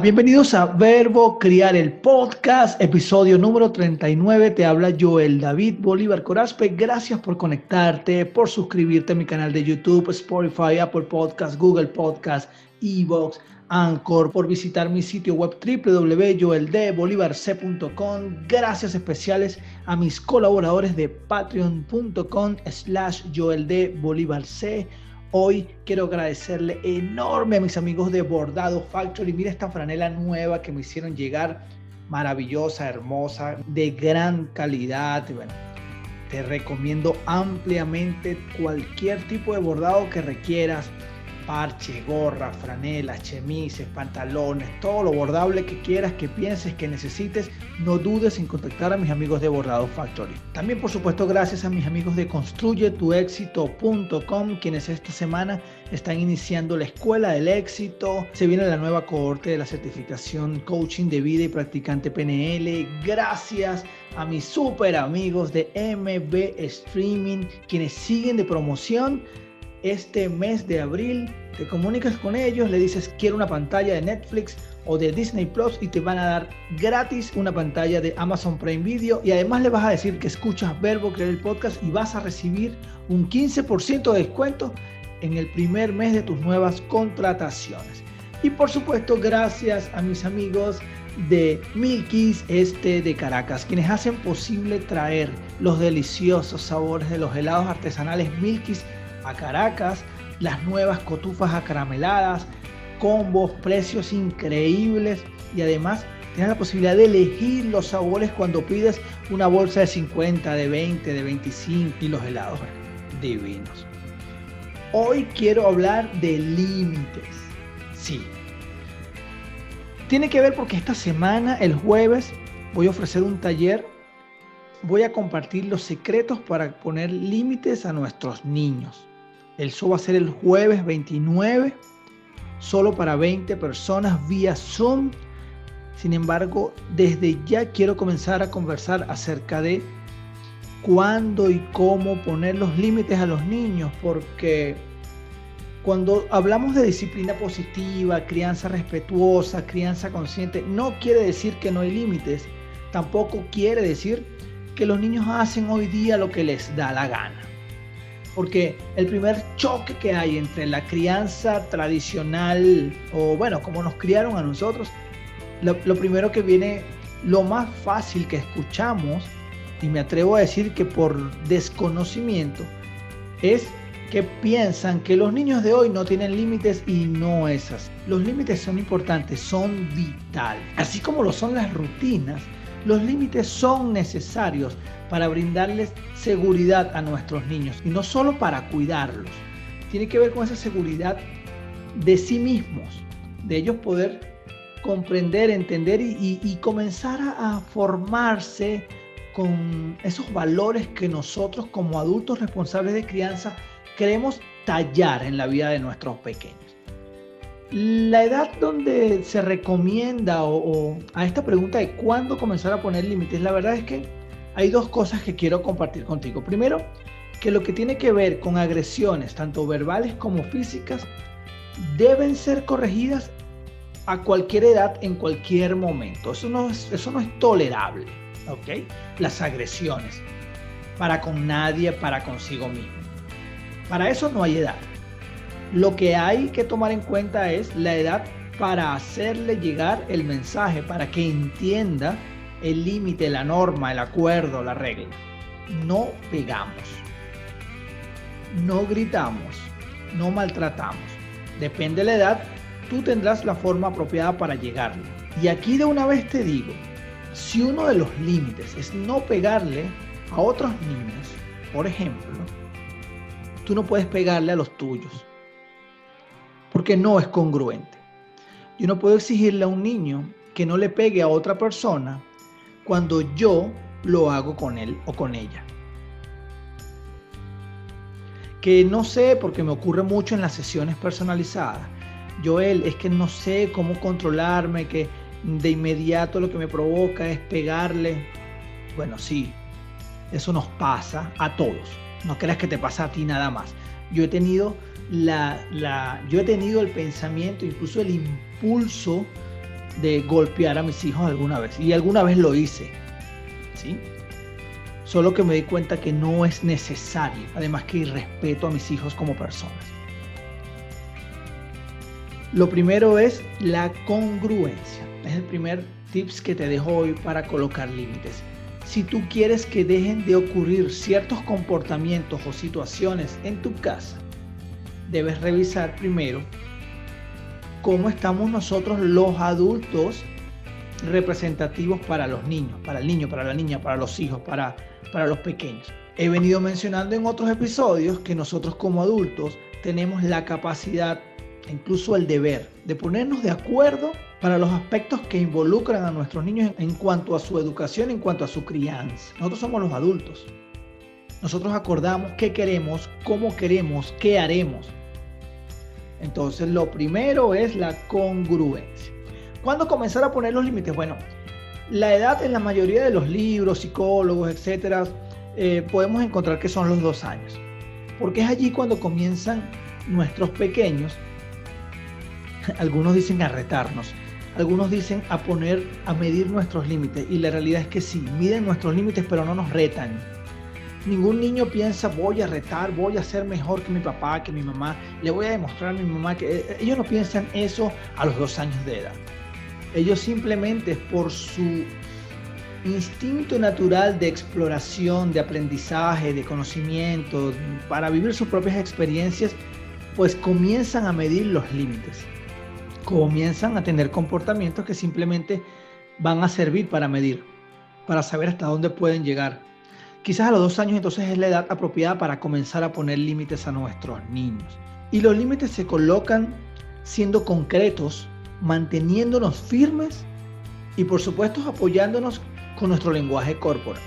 Bienvenidos a Verbo Criar el Podcast, episodio número 39. Te habla Joel David Bolívar Corazpe. Gracias por conectarte, por suscribirte a mi canal de YouTube, Spotify, Apple Podcast, Google Podcast, Evox, Anchor, por visitar mi sitio web www.joeldbolivarc.com. Gracias especiales a mis colaboradores de patreon.com slash joeldbolivarc Hoy quiero agradecerle enorme a mis amigos de Bordado Factory. Mira esta franela nueva que me hicieron llegar, maravillosa, hermosa, de gran calidad. Te recomiendo ampliamente cualquier tipo de bordado que requieras parche, gorra, franela, chemises, pantalones, todo lo bordable que quieras, que pienses, que necesites, no dudes en contactar a mis amigos de Bordado Factory. También, por supuesto, gracias a mis amigos de construyetuexito.com, quienes esta semana están iniciando la Escuela del Éxito. Se viene la nueva cohorte de la certificación Coaching de Vida y Practicante PNL. Gracias a mis super amigos de MB Streaming, quienes siguen de promoción este mes de abril. Te comunicas con ellos, le dices quiero una pantalla de Netflix o de Disney Plus y te van a dar gratis una pantalla de Amazon Prime Video y además le vas a decir que escuchas Verbo Crear el Podcast y vas a recibir un 15% de descuento en el primer mes de tus nuevas contrataciones. Y por supuesto, gracias a mis amigos de Milky's Este de Caracas, quienes hacen posible traer los deliciosos sabores de los helados artesanales Milky's a Caracas, las nuevas cotufas acarameladas, combos, precios increíbles y además tienes la posibilidad de elegir los sabores cuando pides una bolsa de 50, de 20, de 25 y los helados divinos. Hoy quiero hablar de límites. Sí. Tiene que ver porque esta semana, el jueves, voy a ofrecer un taller. Voy a compartir los secretos para poner límites a nuestros niños. El show va a ser el jueves 29, solo para 20 personas vía Zoom. Sin embargo, desde ya quiero comenzar a conversar acerca de cuándo y cómo poner los límites a los niños, porque cuando hablamos de disciplina positiva, crianza respetuosa, crianza consciente, no quiere decir que no hay límites, tampoco quiere decir que los niños hacen hoy día lo que les da la gana. Porque el primer choque que hay entre la crianza tradicional, o bueno, como nos criaron a nosotros, lo, primero que viene, lo más fácil que escuchamos, y me atrevo a decir que por desconocimiento, es que piensan que los niños de hoy no tienen límites y no es así. Los límites son importantes, son vitales. Así como lo son las rutinas, los límites son necesarios para brindarles seguridad a nuestros niños y no solo para cuidarlos. Tiene que ver con esa seguridad de sí mismos, de ellos poder comprender, entender y, comenzar a, formarse con esos valores que nosotros como adultos responsables de crianza queremos tallar en la vida de nuestros pequeños. La edad donde se recomienda o, a esta pregunta de cuándo comenzar a poner límites, la verdad es que hay dos cosas que quiero compartir contigo. Primero, que lo que tiene que ver con agresiones, tanto verbales como físicas, deben ser corregidas a cualquier edad, en cualquier momento. Eso no es, eso no es tolerable, ¿ok? Las agresiones, para con nadie, para consigo mismo. Para eso no hay edad. Lo que hay que tomar en cuenta es la edad para hacerle llegar el mensaje, para que entienda el límite, la norma, el acuerdo, la regla. No pegamos, no gritamos, no maltratamos. Depende de la edad, tú tendrás la forma apropiada para llegarle. Y aquí de una vez te digo, si uno de los límites es no pegarle a otros niños, por ejemplo, tú no puedes pegarle a los tuyos, porque no es congruente. Yo no puedo exigirle a un niño que no le pegue a otra persona cuando yo lo hago con él o con ella. Que no sé, porque me ocurre mucho en las sesiones personalizadas. Joel, es que no sé cómo controlarme, que de inmediato lo que me provoca es pegarle. Bueno, sí, eso nos pasa a todos. No creas que te pasa a ti nada más. Yo he tenido la, la yo he tenido el pensamiento, incluso el impulso de golpear a mis hijos alguna vez. Y alguna vez lo hice. ¿Sí? Solo que me di cuenta que no es necesario. Además que respeto a mis hijos como personas. Lo primero es la congruencia. Es el primer tips que te dejo hoy para colocar límites. Si tú quieres que dejen de ocurrir ciertos comportamientos o situaciones en tu casa, debes revisar primero cómo estamos nosotros los adultos representativos para los niños, para el niño, para la niña, para los hijos, para, para los pequeños. He venido mencionando en otros episodios que nosotros como adultos tenemos la capacidad, incluso el deber, de ponernos de acuerdo para los aspectos que involucran a nuestros niños en cuanto a su educación, en cuanto a su crianza. Nosotros somos los adultos. Nosotros acordamos qué queremos, cómo queremos, qué haremos. Entonces, lo primero es la congruencia. ¿Cuándo comenzar a poner los límites? Bueno, la edad en la mayoría de los libros, psicólogos, etcétera, eh, podemos encontrar que son los dos años. Porque es allí cuando comienzan nuestros pequeños, algunos dicen a retarnos, algunos dicen a poner, a medir nuestros límites y la realidad es que sí, miden nuestros límites pero no nos retan. Ningún niño piensa voy a retar, voy a ser mejor que mi papá, que mi mamá, le voy a demostrar a mi mamá que eh, ellos no piensan eso a los dos años de edad. Ellos simplemente por su instinto natural de exploración, de aprendizaje, de conocimiento, para vivir sus propias experiencias, pues comienzan a medir los límites comienzan a tener comportamientos que simplemente van a servir para medir, para saber hasta dónde pueden llegar. Quizás a los dos años entonces es la edad apropiada para comenzar a poner límites a nuestros niños. Y los límites se colocan siendo concretos, manteniéndonos firmes y por supuesto apoyándonos con nuestro lenguaje corporal.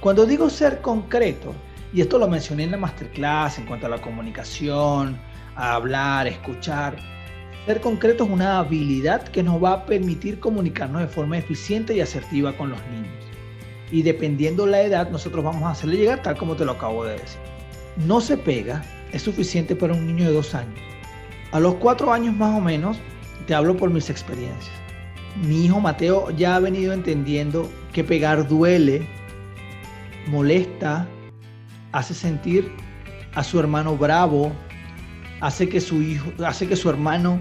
Cuando digo ser concreto, y esto lo mencioné en la masterclass en cuanto a la comunicación, a hablar, escuchar, ser concreto es una habilidad que nos va a permitir comunicarnos de forma eficiente y asertiva con los niños. Y dependiendo la edad, nosotros vamos a hacerle llegar tal como te lo acabo de decir. No se pega es suficiente para un niño de dos años. A los cuatro años más o menos, te hablo por mis experiencias. Mi hijo Mateo ya ha venido entendiendo que pegar duele, molesta, hace sentir a su hermano bravo, hace que su hijo, hace que su hermano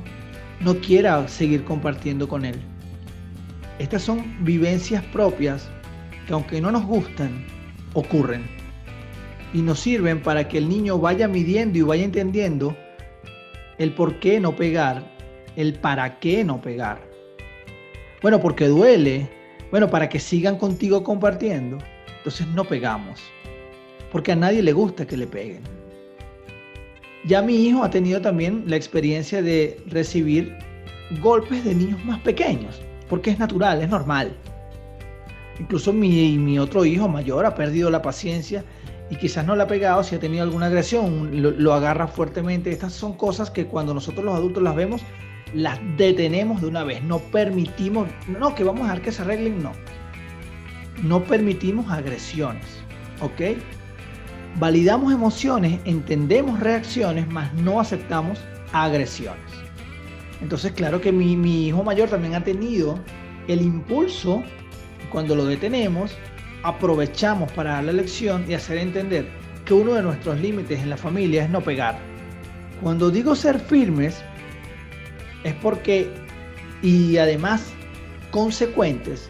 no quiera seguir compartiendo con él. Estas son vivencias propias que aunque no nos gustan, ocurren y nos sirven para que el niño vaya midiendo y vaya entendiendo el por qué no pegar, el para qué no pegar. Bueno, porque duele. Bueno, para que sigan contigo compartiendo. Entonces no pegamos. Porque a nadie le gusta que le peguen. Ya mi hijo ha tenido también la experiencia de recibir golpes de niños más pequeños, porque es natural, es normal. Incluso mi, otro hijo mayor ha perdido la paciencia y quizás no le ha pegado, si ha tenido alguna agresión, lo, agarra fuertemente. Estas son cosas que cuando nosotros los adultos las vemos, las detenemos de una vez. No permitimos, no, que vamos a dejar que se arreglen, no. No permitimos agresiones, ¿ok? validamos emociones, entendemos reacciones, mas no aceptamos agresiones. Entonces, claro que mi, hijo mayor también ha tenido el impulso, cuando lo detenemos, aprovechamos para dar la lección y hacer entender que uno de nuestros límites en la familia es no pegar. Cuando digo ser firmes, es porque, y además consecuentes,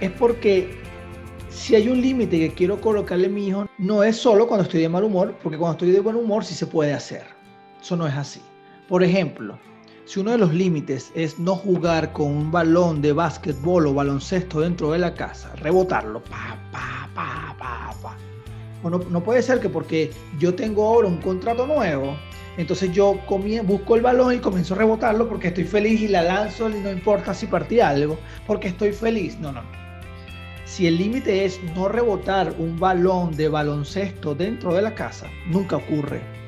es porque si hay un límite que quiero colocarle a mi hijo, no es solo cuando estoy de mal humor, porque cuando estoy de buen humor sí se puede hacer. Eso no es así. Por ejemplo, si uno de los límites es no jugar con un balón de básquetbol o baloncesto dentro de la casa, rebotarlo, pa, pa, pa, pa, pa. No puede ser que porque yo tengo ahora un contrato nuevo, entonces yo busco el balón y comienzo a rebotarlo porque estoy feliz y la lanzo y no importa si partí algo, porque estoy feliz. No, no, si el límite es no rebotar un balón de baloncesto dentro de la casa, nunca ocurre.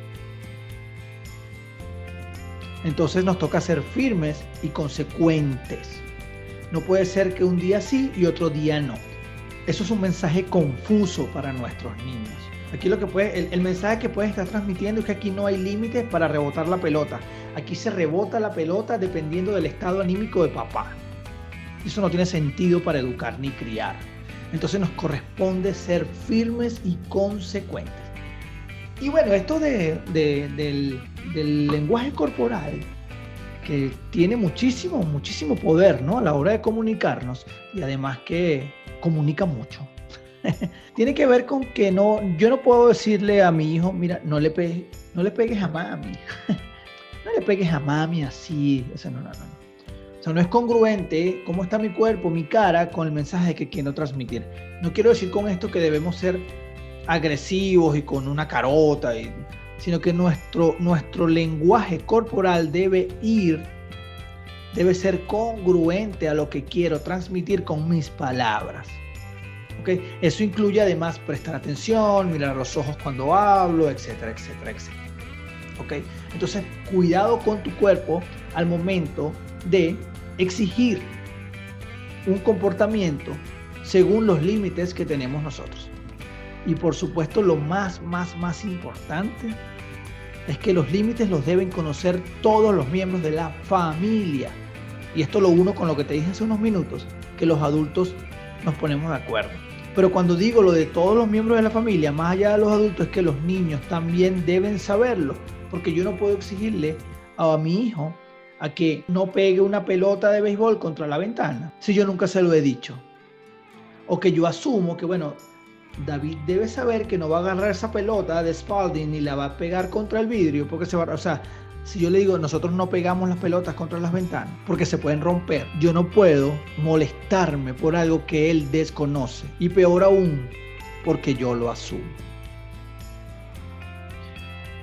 Entonces nos toca ser firmes y consecuentes. No puede ser que un día sí y otro día no. Eso es un mensaje confuso para nuestros niños. Aquí lo que puede, el, el mensaje que puede estar transmitiendo es que aquí no hay límites para rebotar la pelota. Aquí se rebota la pelota dependiendo del estado anímico de papá. Eso no tiene sentido para educar ni criar. Entonces nos corresponde ser firmes y consecuentes. Y bueno, esto de, del, lenguaje corporal que tiene muchísimo, muchísimo poder ¿no? a la hora de comunicarnos y además que comunica mucho. tiene que ver con que no, yo no puedo decirle a mi hijo, mira, no le, no le pegues a mami, no le pegues a mami así, o sea, no, no, no. O sea, no es congruente cómo está mi cuerpo, mi cara con el mensaje que quiero transmitir. No quiero decir con esto que debemos ser agresivos y con una carota sino que nuestro, nuestro lenguaje corporal debe ir, debe ser congruente a lo que quiero transmitir con mis palabras. ¿Okay? Eso incluye además prestar atención, mirar los ojos cuando hablo, etcétera, etcétera, etcétera. ¿Okay? Entonces, cuidado con tu cuerpo al momento de exigir un comportamiento según los límites que tenemos nosotros. Y por supuesto, lo más, más, más importante es que los límites los deben conocer todos los miembros de la familia. Y esto lo uno con lo que te dije hace unos minutos, que los adultos nos ponemos de acuerdo. Pero cuando digo lo de todos los miembros de la familia, más allá de los adultos, es que los niños también deben saberlo. Porque yo no puedo exigirle a mi hijo a que no pegue una pelota de béisbol contra la ventana, si yo nunca se lo he dicho. O que yo asumo que, bueno, David debe saber que no va a agarrar esa pelota de Spalding ni la va a pegar contra el vidrio porque se va, o sea, si yo le digo, nosotros no pegamos las pelotas contra las ventanas porque se pueden romper, yo no puedo molestarme por algo que él desconoce y peor aún porque yo lo asumo.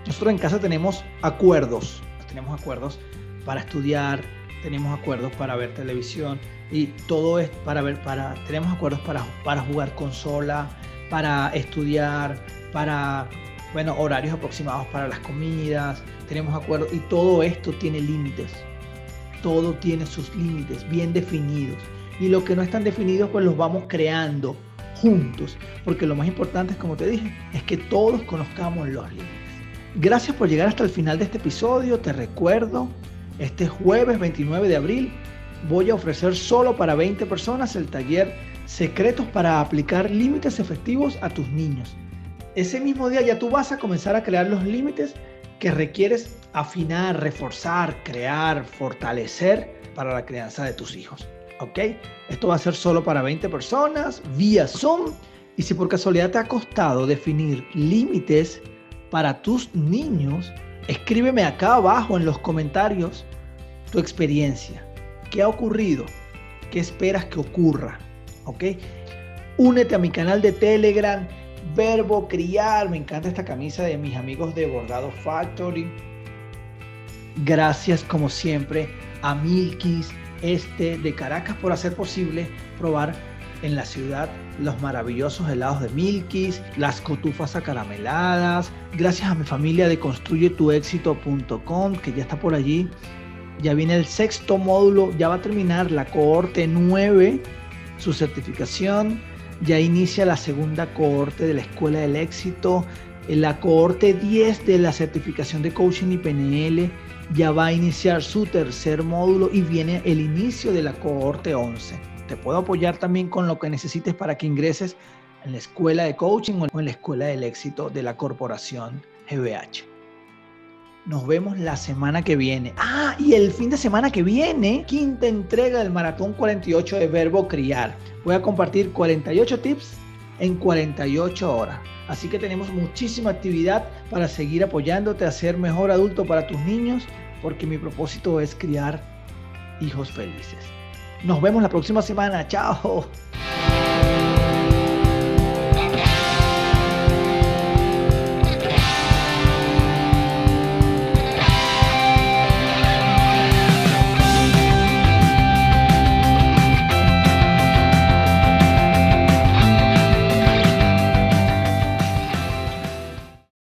Nosotros en casa tenemos acuerdos, tenemos acuerdos para estudiar, tenemos acuerdos para ver televisión y todo es para ver, para, tenemos acuerdos para, para jugar consola, para estudiar, para, bueno, horarios aproximados para las comidas, tenemos acuerdos y todo esto tiene límites. Todo tiene sus límites bien definidos. Y lo que no están definidos, pues los vamos creando juntos. Porque lo más importante como te dije, es que todos conozcamos los límites. Gracias por llegar hasta el final de este episodio. Te recuerdo, este jueves 29 de abril voy a ofrecer solo para 20 personas el taller Secretos para aplicar límites efectivos a tus niños. Ese mismo día ya tú vas a comenzar a crear los límites que requieres afinar, reforzar, crear, fortalecer para la crianza de tus hijos. ¿Ok? Esto va a ser solo para 20 personas, vía Zoom. Y si por casualidad te ha costado definir límites para tus niños, escríbeme acá abajo en los comentarios tu experiencia. ¿Qué ha ocurrido? ¿Qué esperas que ocurra? ¿Ok? Únete a mi canal de Telegram, Verbo Criar. Me encanta esta camisa de mis amigos de Bordado Factory. Gracias como siempre a Milkis Este de Caracas por hacer posible probar en la ciudad los maravillosos helados de Milkis, las cotufas acarameladas. Gracias a mi familia de construyetuexito.com que ya está por allí. Ya viene el sexto módulo, ya va a terminar la cohorte 9 su certificación, ya inicia la segunda cohorte de la Escuela del Éxito, la cohorte 10 de la certificación de coaching y PNL ya va a iniciar su tercer módulo y viene el inicio de la cohorte 11. Te puedo apoyar también con lo que necesites para que ingreses en la escuela de coaching o en la escuela del éxito de la corporación GBH. Nos vemos la semana que viene. Ah, y el fin de semana que viene, quinta entrega del Maratón 48 de Verbo Criar. Voy a compartir 48 tips en 48 horas. Así que tenemos muchísima actividad para seguir apoyándote a ser mejor adulto para tus niños, porque mi propósito es criar hijos felices. Nos vemos la próxima semana. Chao.